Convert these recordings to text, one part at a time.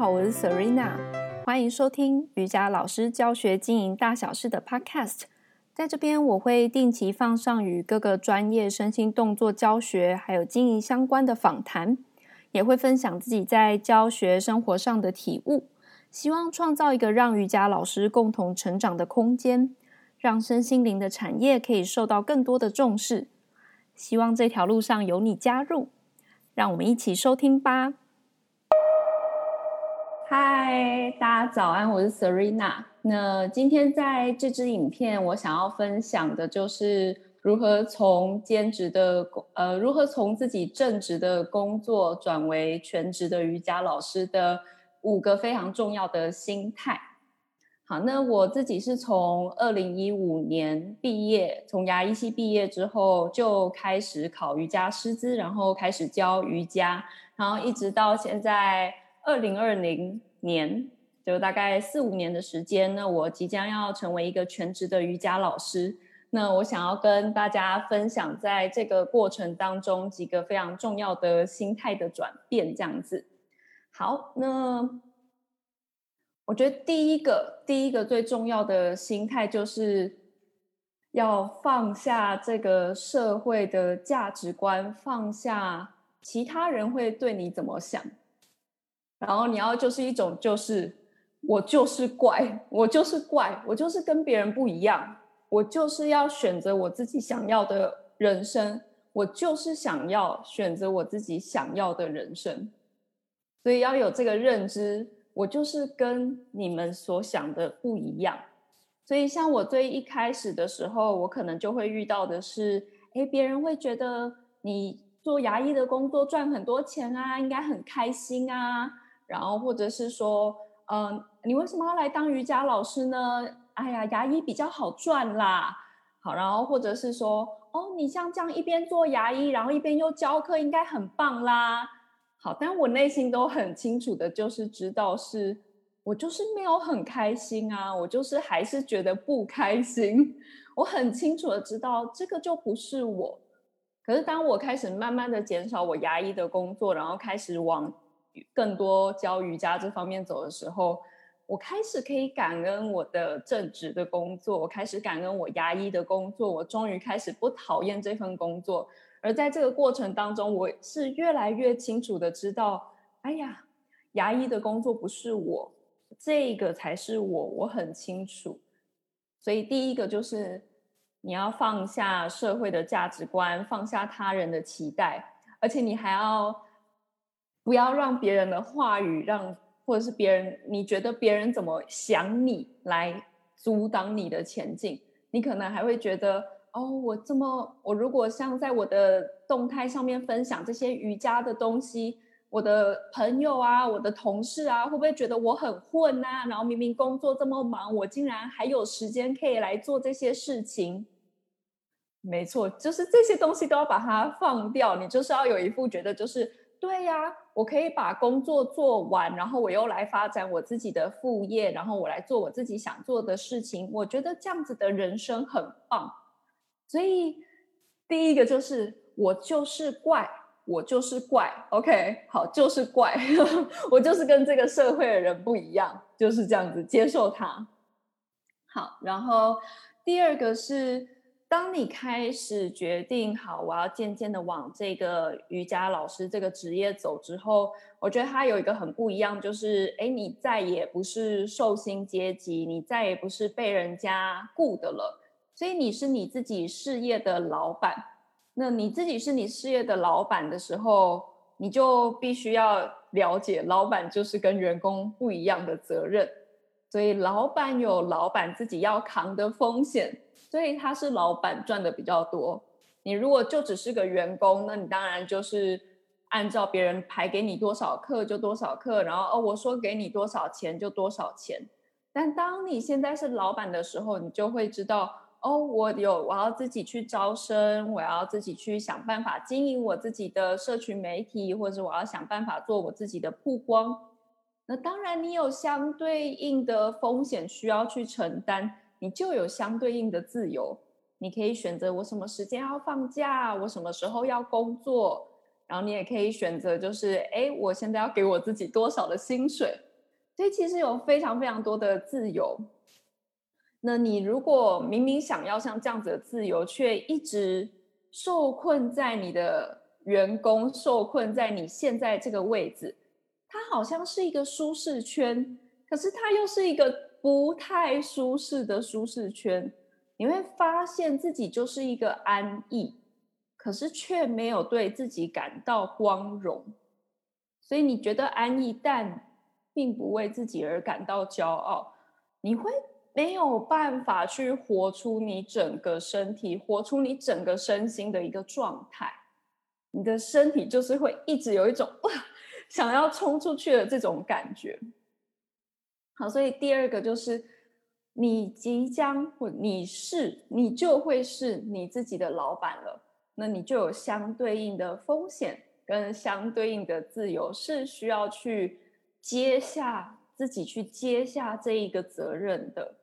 好，我是 Serena，欢迎收听瑜伽老师教学经营大小事的 Podcast。在这边，我会定期放上与各个专业身心动作教学还有经营相关的访谈，也会分享自己在教学生活上的体悟，希望创造一个让瑜伽老师共同成长的空间，让身心灵的产业可以受到更多的重视。希望这条路上有你加入。让我们一起收听吧。嗨，大家早安，我是 Serena。那今天在这支影片，我想要分享的就是如何从兼职的工呃，如何从自己正职的工作转为全职的瑜伽老师的五个非常重要的心态。好，那我自己是从二零一五年毕业，从牙医系毕业之后就开始考瑜伽师资，然后开始教瑜伽，然后一直到现在二零二零年，就大概四五年的时间。那我即将要成为一个全职的瑜伽老师。那我想要跟大家分享，在这个过程当中几个非常重要的心态的转变，这样子。好，那。我觉得第一个，第一个最重要的心态就是要放下这个社会的价值观，放下其他人会对你怎么想，然后你要就是一种就是我就是怪，我就是怪，我就是跟别人不一样，我就是要选择我自己想要的人生，我就是想要选择我自己想要的人生，所以要有这个认知。我就是跟你们所想的不一样，所以像我最一开始的时候，我可能就会遇到的是，诶，别人会觉得你做牙医的工作赚很多钱啊，应该很开心啊，然后或者是说，嗯，你为什么要来当瑜伽老师呢？哎呀，牙医比较好赚啦。好，然后或者是说，哦，你像这样一边做牙医，然后一边又教课，应该很棒啦。好，但我内心都很清楚的，就是知道是我就是没有很开心啊，我就是还是觉得不开心。我很清楚的知道这个就不是我。可是当我开始慢慢的减少我牙医的工作，然后开始往更多教瑜伽这方面走的时候，我开始可以感恩我的正职的工作，我开始感恩我牙医的工作，我终于开始不讨厌这份工作。而在这个过程当中，我是越来越清楚的知道，哎呀，牙医的工作不是我，这个才是我，我很清楚。所以第一个就是你要放下社会的价值观，放下他人的期待，而且你还要不要让别人的话语让，或者是别人你觉得别人怎么想你来阻挡你的前进，你可能还会觉得。哦，我这么，我如果像在我的动态上面分享这些瑜伽的东西，我的朋友啊，我的同事啊，会不会觉得我很混啊？然后明明工作这么忙，我竟然还有时间可以来做这些事情？没错，就是这些东西都要把它放掉。你就是要有一副觉得就是对呀，我可以把工作做完，然后我又来发展我自己的副业，然后我来做我自己想做的事情。我觉得这样子的人生很棒。所以，第一个就是我就是怪，我就是怪，OK，好，就是怪，我就是跟这个社会的人不一样，就是这样子接受它。好，然后第二个是，当你开始决定好，我要渐渐的往这个瑜伽老师这个职业走之后，我觉得它有一个很不一样，就是，哎，你再也不是受薪阶级，你再也不是被人家雇的了。所以你是你自己事业的老板，那你自己是你事业的老板的时候，你就必须要了解，老板就是跟员工不一样的责任。所以老板有老板自己要扛的风险，所以他是老板赚的比较多。你如果就只是个员工，那你当然就是按照别人排给你多少课就多少课，然后哦，我说给你多少钱就多少钱。但当你现在是老板的时候，你就会知道。哦，我有，我要自己去招生，我要自己去想办法经营我自己的社群媒体，或者我要想办法做我自己的曝光。那当然，你有相对应的风险需要去承担，你就有相对应的自由。你可以选择我什么时间要放假，我什么时候要工作，然后你也可以选择就是，哎，我现在要给我自己多少的薪水。所以其实有非常非常多的自由。那你如果明明想要像这样子的自由，却一直受困在你的员工，受困在你现在这个位置，它好像是一个舒适圈，可是它又是一个不太舒适的舒适圈。你会发现自己就是一个安逸，可是却没有对自己感到光荣，所以你觉得安逸，但并不为自己而感到骄傲，你会没有办法去活出你整个身体，活出你整个身心的一个状态。你的身体就是会一直有一种哇，想要冲出去的这种感觉。好，所以第二个就是你即将或你是你就会是你自己的老板了，那你就有相对应的风险跟相对应的自由，是需要去。接下自己去接下这一个责任的。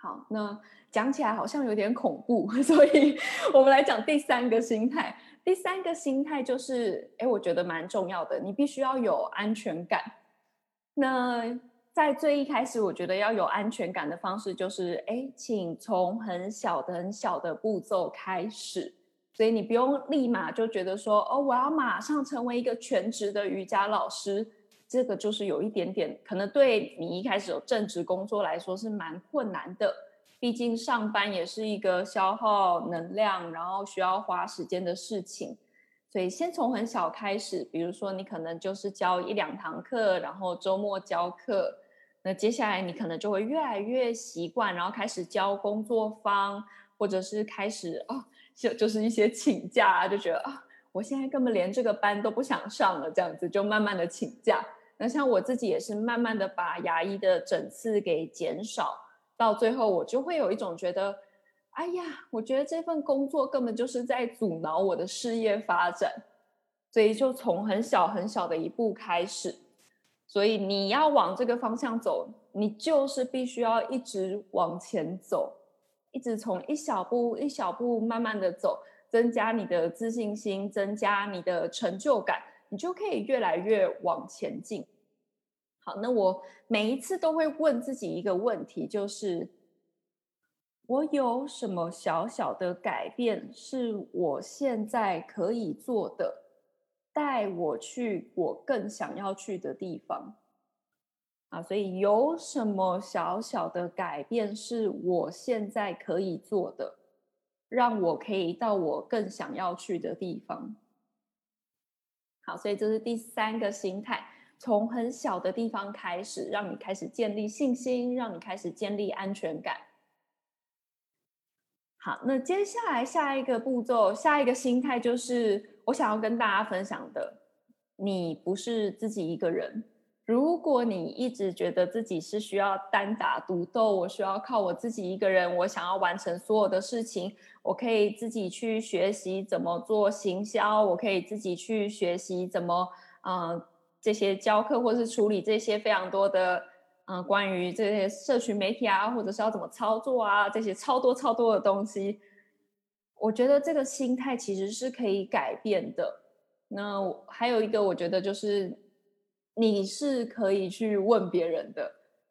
好，那讲起来好像有点恐怖，所以我们来讲第三个心态。第三个心态就是，哎，我觉得蛮重要的，你必须要有安全感。那在最一开始，我觉得要有安全感的方式就是，哎，请从很小的、很小的步骤开始。所以你不用立马就觉得说，哦，我要马上成为一个全职的瑜伽老师，这个就是有一点点可能对你一开始有正职工作来说是蛮困难的。毕竟上班也是一个消耗能量，然后需要花时间的事情。所以先从很小开始，比如说你可能就是教一两堂课，然后周末教课。那接下来你可能就会越来越习惯，然后开始教工作坊，或者是开始哦。就就是一些请假，就觉得啊，我现在根本连这个班都不想上了，这样子就慢慢的请假。那像我自己也是慢慢的把牙医的诊次给减少，到最后我就会有一种觉得，哎呀，我觉得这份工作根本就是在阻挠我的事业发展，所以就从很小很小的一步开始。所以你要往这个方向走，你就是必须要一直往前走。一直从一小步一小步慢慢的走，增加你的自信心，增加你的成就感，你就可以越来越往前进。好，那我每一次都会问自己一个问题，就是我有什么小小的改变是我现在可以做的，带我去我更想要去的地方。啊，所以有什么小小的改变是我现在可以做的，让我可以到我更想要去的地方。好，所以这是第三个心态，从很小的地方开始，让你开始建立信心，让你开始建立安全感。好，那接下来下一个步骤，下一个心态就是我想要跟大家分享的，你不是自己一个人。如果你一直觉得自己是需要单打独斗，我需要靠我自己一个人，我想要完成所有的事情，我可以自己去学习怎么做行销，我可以自己去学习怎么，呃，这些教课或是处理这些非常多的，嗯、关于这些社群媒体啊，或者是要怎么操作啊，这些超多超多的东西，我觉得这个心态其实是可以改变的。那还有一个，我觉得就是。你是可以去问别人的，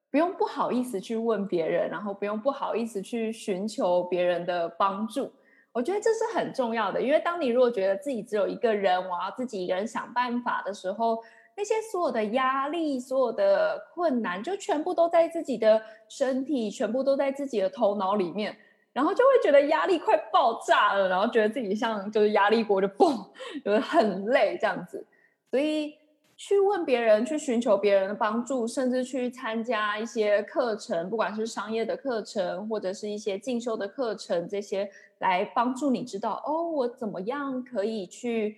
不用不好意思去问别人，然后不用不好意思去寻求别人的帮助。我觉得这是很重要的，因为当你如果觉得自己只有一个人，我要自己一个人想办法的时候，那些所有的压力、所有的困难，就全部都在自己的身体，全部都在自己的头脑里面，然后就会觉得压力快爆炸了，然后觉得自己像就是压力锅就爆，就是很累这样子，所以。去问别人，去寻求别人的帮助，甚至去参加一些课程，不管是商业的课程，或者是一些进修的课程，这些来帮助你知道哦，我怎么样可以去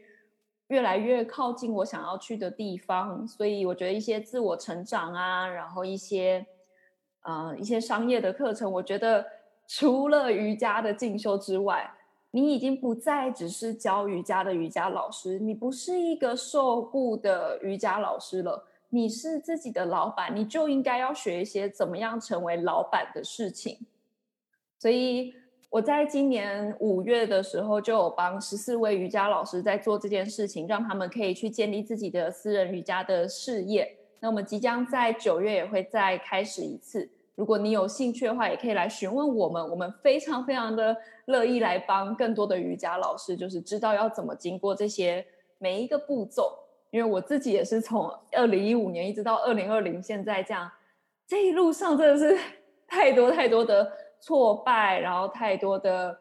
越来越靠近我想要去的地方。所以我觉得一些自我成长啊，然后一些呃一些商业的课程，我觉得除了瑜伽的进修之外。你已经不再只是教瑜伽的瑜伽老师，你不是一个受雇的瑜伽老师了，你是自己的老板，你就应该要学一些怎么样成为老板的事情。所以我在今年五月的时候，就有帮十四位瑜伽老师在做这件事情，让他们可以去建立自己的私人瑜伽的事业。那我们即将在九月也会再开始一次。如果你有兴趣的话，也可以来询问我们，我们非常非常的乐意来帮更多的瑜伽老师，就是知道要怎么经过这些每一个步骤。因为我自己也是从二零一五年一直到二零二零，现在这样，这一路上真的是 太多太多的挫败，然后太多的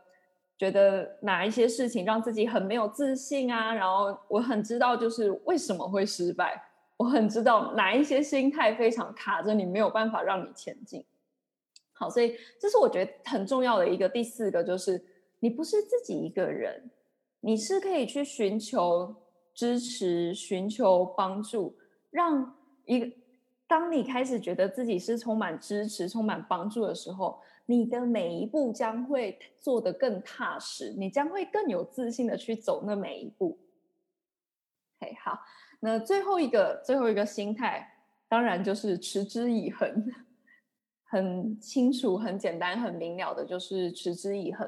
觉得哪一些事情让自己很没有自信啊，然后我很知道就是为什么会失败。我很知道哪一些心态非常卡着你，没有办法让你前进。好，所以这是我觉得很重要的一个第四个，就是你不是自己一个人，你是可以去寻求支持、寻求帮助，让一个当你开始觉得自己是充满支持、充满帮助的时候，你的每一步将会做得更踏实，你将会更有自信的去走那每一步。OK，好。那最后一个最后一个心态，当然就是持之以恒，很清楚、很简单、很明了的，就是持之以恒。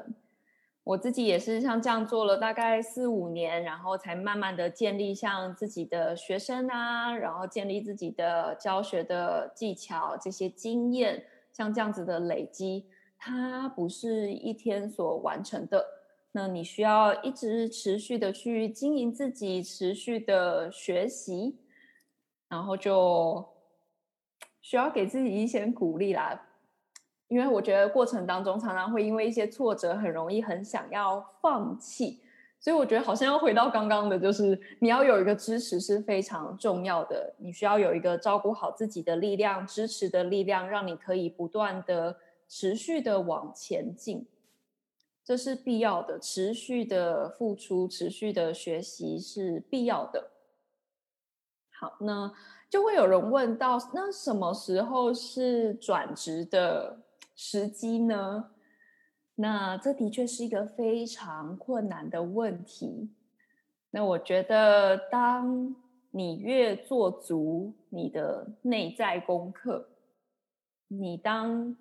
我自己也是像这样做了大概四五年，然后才慢慢的建立像自己的学生啊，然后建立自己的教学的技巧，这些经验，像这样子的累积，它不是一天所完成的。那你需要一直持续的去经营自己，持续的学习，然后就需要给自己一些鼓励啦。因为我觉得过程当中常常会因为一些挫折，很容易很想要放弃。所以我觉得好像要回到刚刚的，就是你要有一个支持是非常重要的。你需要有一个照顾好自己的力量，支持的力量，让你可以不断的持续的往前进。这是必要的，持续的付出，持续的学习是必要的。好，那就会有人问到，那什么时候是转职的时机呢？那这的确是一个非常困难的问题。那我觉得，当你越做足你的内在功课，你当。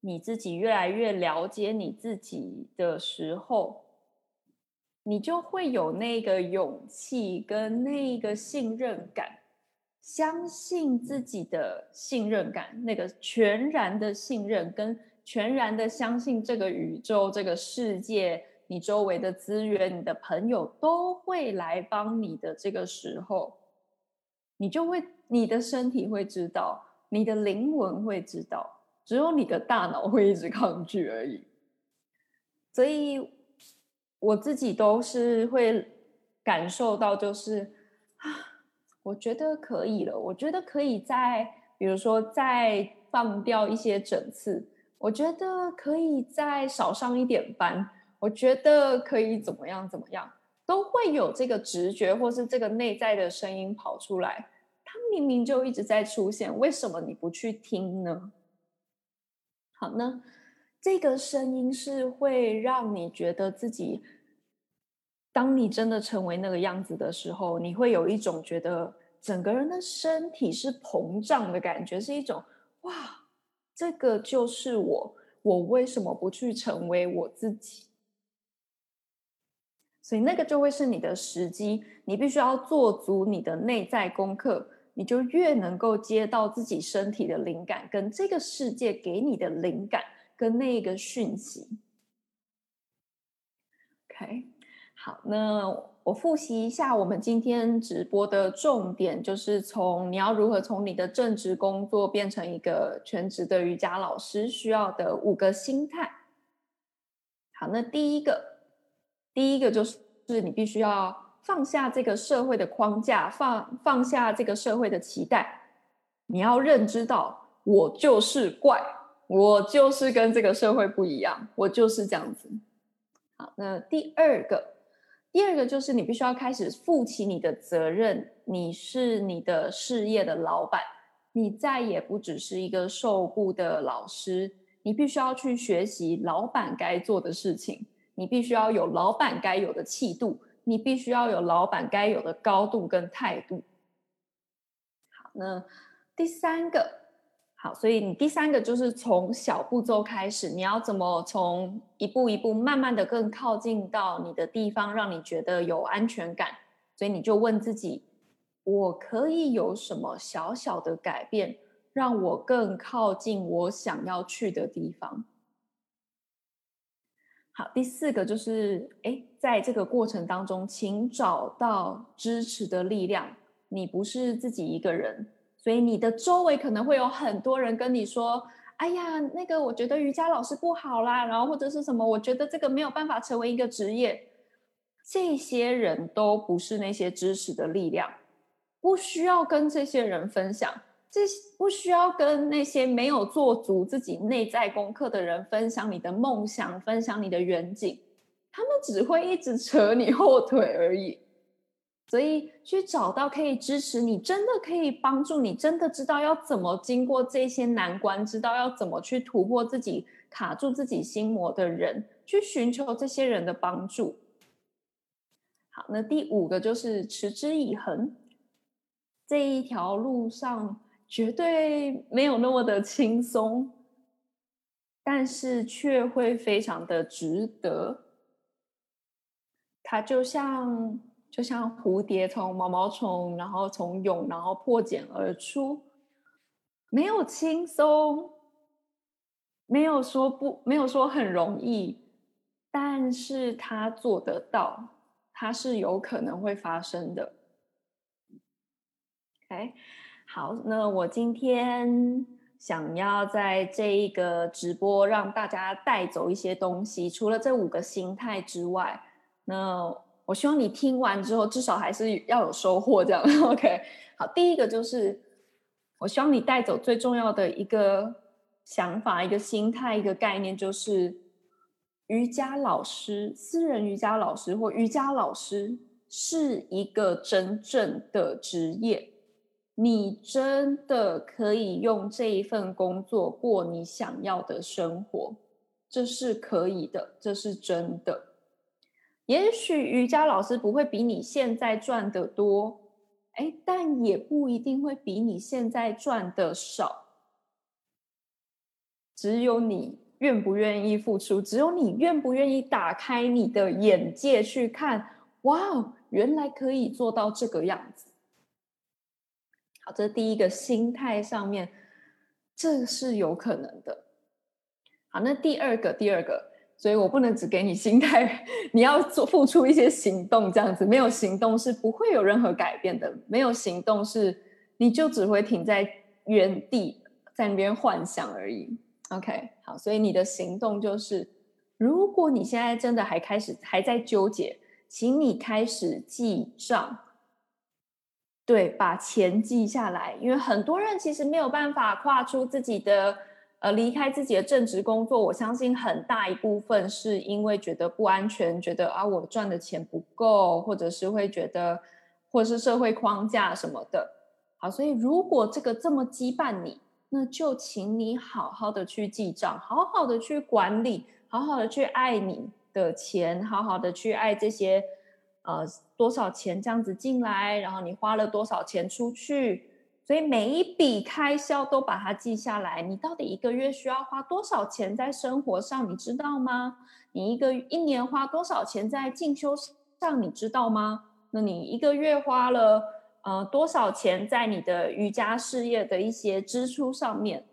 你自己越来越了解你自己的时候，你就会有那个勇气跟那个信任感，相信自己的信任感，那个全然的信任跟全然的相信这个宇宙、这个世界、你周围的资源、你的朋友都会来帮你的这个时候，你就会，你的身体会知道，你的灵魂会知道。只有你的大脑会一直抗拒而已，所以我自己都是会感受到，就是啊，我觉得可以了，我觉得可以再，比如说再放掉一些整次，我觉得可以再少上一点班，我觉得可以怎么样怎么样，都会有这个直觉或是这个内在的声音跑出来，它明明就一直在出现，为什么你不去听呢？好，那这个声音是会让你觉得自己，当你真的成为那个样子的时候，你会有一种觉得整个人的身体是膨胀的感觉，是一种哇，这个就是我，我为什么不去成为我自己？所以那个就会是你的时机，你必须要做足你的内在功课。你就越能够接到自己身体的灵感，跟这个世界给你的灵感，跟那个讯息。OK，好，那我复习一下我们今天直播的重点，就是从你要如何从你的正职工作变成一个全职的瑜伽老师需要的五个心态。好，那第一个，第一个就是是你必须要。放下这个社会的框架，放放下这个社会的期待，你要认知到，我就是怪，我就是跟这个社会不一样，我就是这样子。好，那第二个，第二个就是你必须要开始负起你的责任，你是你的事业的老板，你再也不只是一个受雇的老师，你必须要去学习老板该做的事情，你必须要有老板该有的气度。你必须要有老板该有的高度跟态度。好，那第三个，好，所以你第三个就是从小步骤开始，你要怎么从一步一步慢慢的更靠近到你的地方，让你觉得有安全感。所以你就问自己，我可以有什么小小的改变，让我更靠近我想要去的地方。好，第四个就是，诶，在这个过程当中，请找到支持的力量。你不是自己一个人，所以你的周围可能会有很多人跟你说：“哎呀，那个我觉得瑜伽老师不好啦，然后或者是什么，我觉得这个没有办法成为一个职业。”这些人都不是那些知识的力量，不需要跟这些人分享。这不需要跟那些没有做足自己内在功课的人分享你的梦想，分享你的远景，他们只会一直扯你后腿而已。所以去找到可以支持你，真的可以帮助你，真的知道要怎么经过这些难关，知道要怎么去突破自己卡住自己心魔的人，去寻求这些人的帮助。好，那第五个就是持之以恒，这一条路上。绝对没有那么的轻松，但是却会非常的值得。它就像就像蝴蝶从毛毛虫，然后从蛹，然后破茧而出，没有轻松，没有说不，没有说很容易，但是它做得到，它是有可能会发生的。OK。好，那我今天想要在这一个直播让大家带走一些东西，除了这五个心态之外，那我希望你听完之后至少还是要有收获，这样 OK。好，第一个就是我希望你带走最重要的一个想法、一个心态、一个概念，就是瑜伽老师、私人瑜伽老师或瑜伽老师是一个真正的职业。你真的可以用这一份工作过你想要的生活，这是可以的，这是真的。也许瑜伽老师不会比你现在赚的多，哎，但也不一定会比你现在赚的少。只有你愿不愿意付出，只有你愿不愿意打开你的眼界去看，哇哦，原来可以做到这个样子。好，这第一个心态上面，这是有可能的。好，那第二个，第二个，所以我不能只给你心态，你要做付出一些行动，这样子没有行动是不会有任何改变的。没有行动是你就只会停在原地，在那边幻想而已。OK，好，所以你的行动就是，如果你现在真的还开始还在纠结，请你开始记账。对，把钱记下来，因为很多人其实没有办法跨出自己的，呃，离开自己的正职工作。我相信很大一部分是因为觉得不安全，觉得啊，我赚的钱不够，或者是会觉得，或是社会框架什么的。好，所以如果这个这么羁绊你，那就请你好好的去记账，好好的去管理，好好的去爱你的钱，好好的去爱这些。呃，多少钱这样子进来，然后你花了多少钱出去，所以每一笔开销都把它记下来。你到底一个月需要花多少钱在生活上，你知道吗？你一个一年花多少钱在进修上，你知道吗？那你一个月花了呃多少钱在你的瑜伽事业的一些支出上面？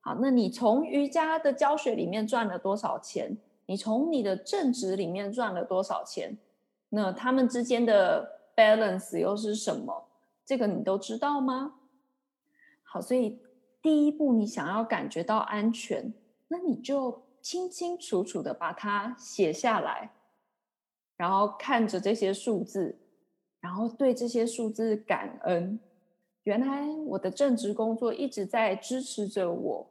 好，那你从瑜伽的教学里面赚了多少钱？你从你的正职里面赚了多少钱？那他们之间的 balance 又是什么？这个你都知道吗？好，所以第一步，你想要感觉到安全，那你就清清楚楚的把它写下来，然后看着这些数字，然后对这些数字感恩。原来我的正职工作一直在支持着我。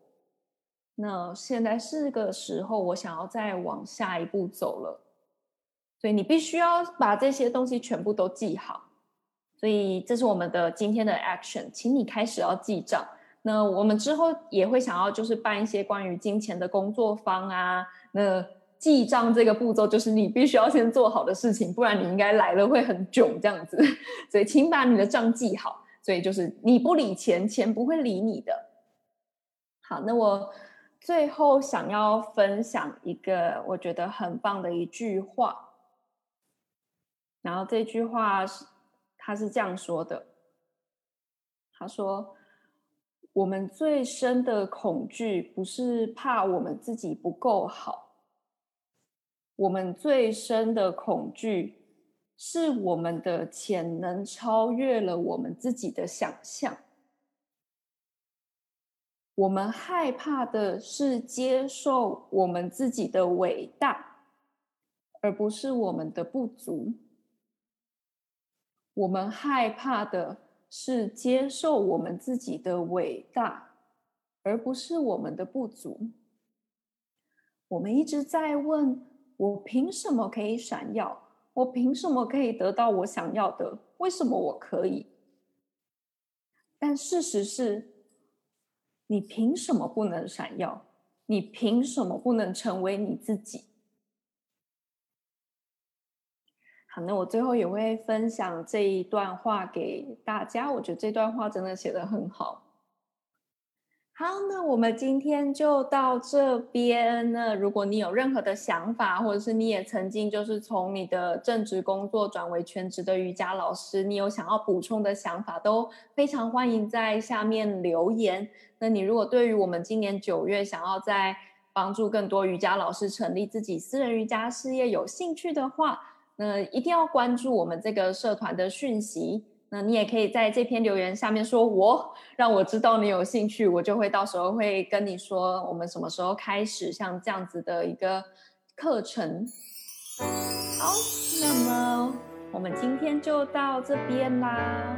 那现在是个时候，我想要再往下一步走了。所以你必须要把这些东西全部都记好，所以这是我们的今天的 action，请你开始要记账。那我们之后也会想要就是办一些关于金钱的工作坊啊。那记账这个步骤就是你必须要先做好的事情，不然你应该来了会很囧这样子。所以请把你的账记好。所以就是你不理钱，钱不会理你的。好，那我最后想要分享一个我觉得很棒的一句话。然后这句话是，他是这样说的：他说：“我们最深的恐惧不是怕我们自己不够好，我们最深的恐惧是我们的潜能超越了我们自己的想象。我们害怕的是接受我们自己的伟大，而不是我们的不足。我们害怕的。”是接受我们自己的伟大，而不是我们的不足。我们一直在问：我凭什么可以闪耀？我凭什么可以得到我想要的？为什么我可以？但事实是，你凭什么不能闪耀？你凭什么不能成为你自己？好，那我最后也会分享这一段话给大家。我觉得这段话真的写得很好。好，那我们今天就到这边。那如果你有任何的想法，或者是你也曾经就是从你的正职工作转为全职的瑜伽老师，你有想要补充的想法，都非常欢迎在下面留言。那你如果对于我们今年九月想要在帮助更多瑜伽老师成立自己私人瑜伽事业有兴趣的话，那一定要关注我们这个社团的讯息。那你也可以在这篇留言下面说我，让我知道你有兴趣，我就会到时候会跟你说我们什么时候开始像这样子的一个课程。好，那么我们今天就到这边啦。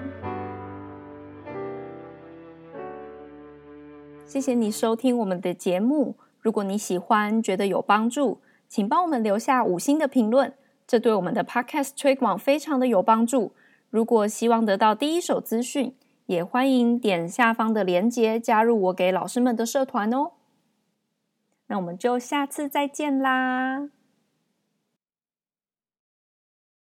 谢谢你收听我们的节目。如果你喜欢，觉得有帮助，请帮我们留下五星的评论。这对我们的 Podcast 推广非常的有帮助。如果希望得到第一手资讯，也欢迎点下方的链接加入我给老师们的社团哦。那我们就下次再见啦！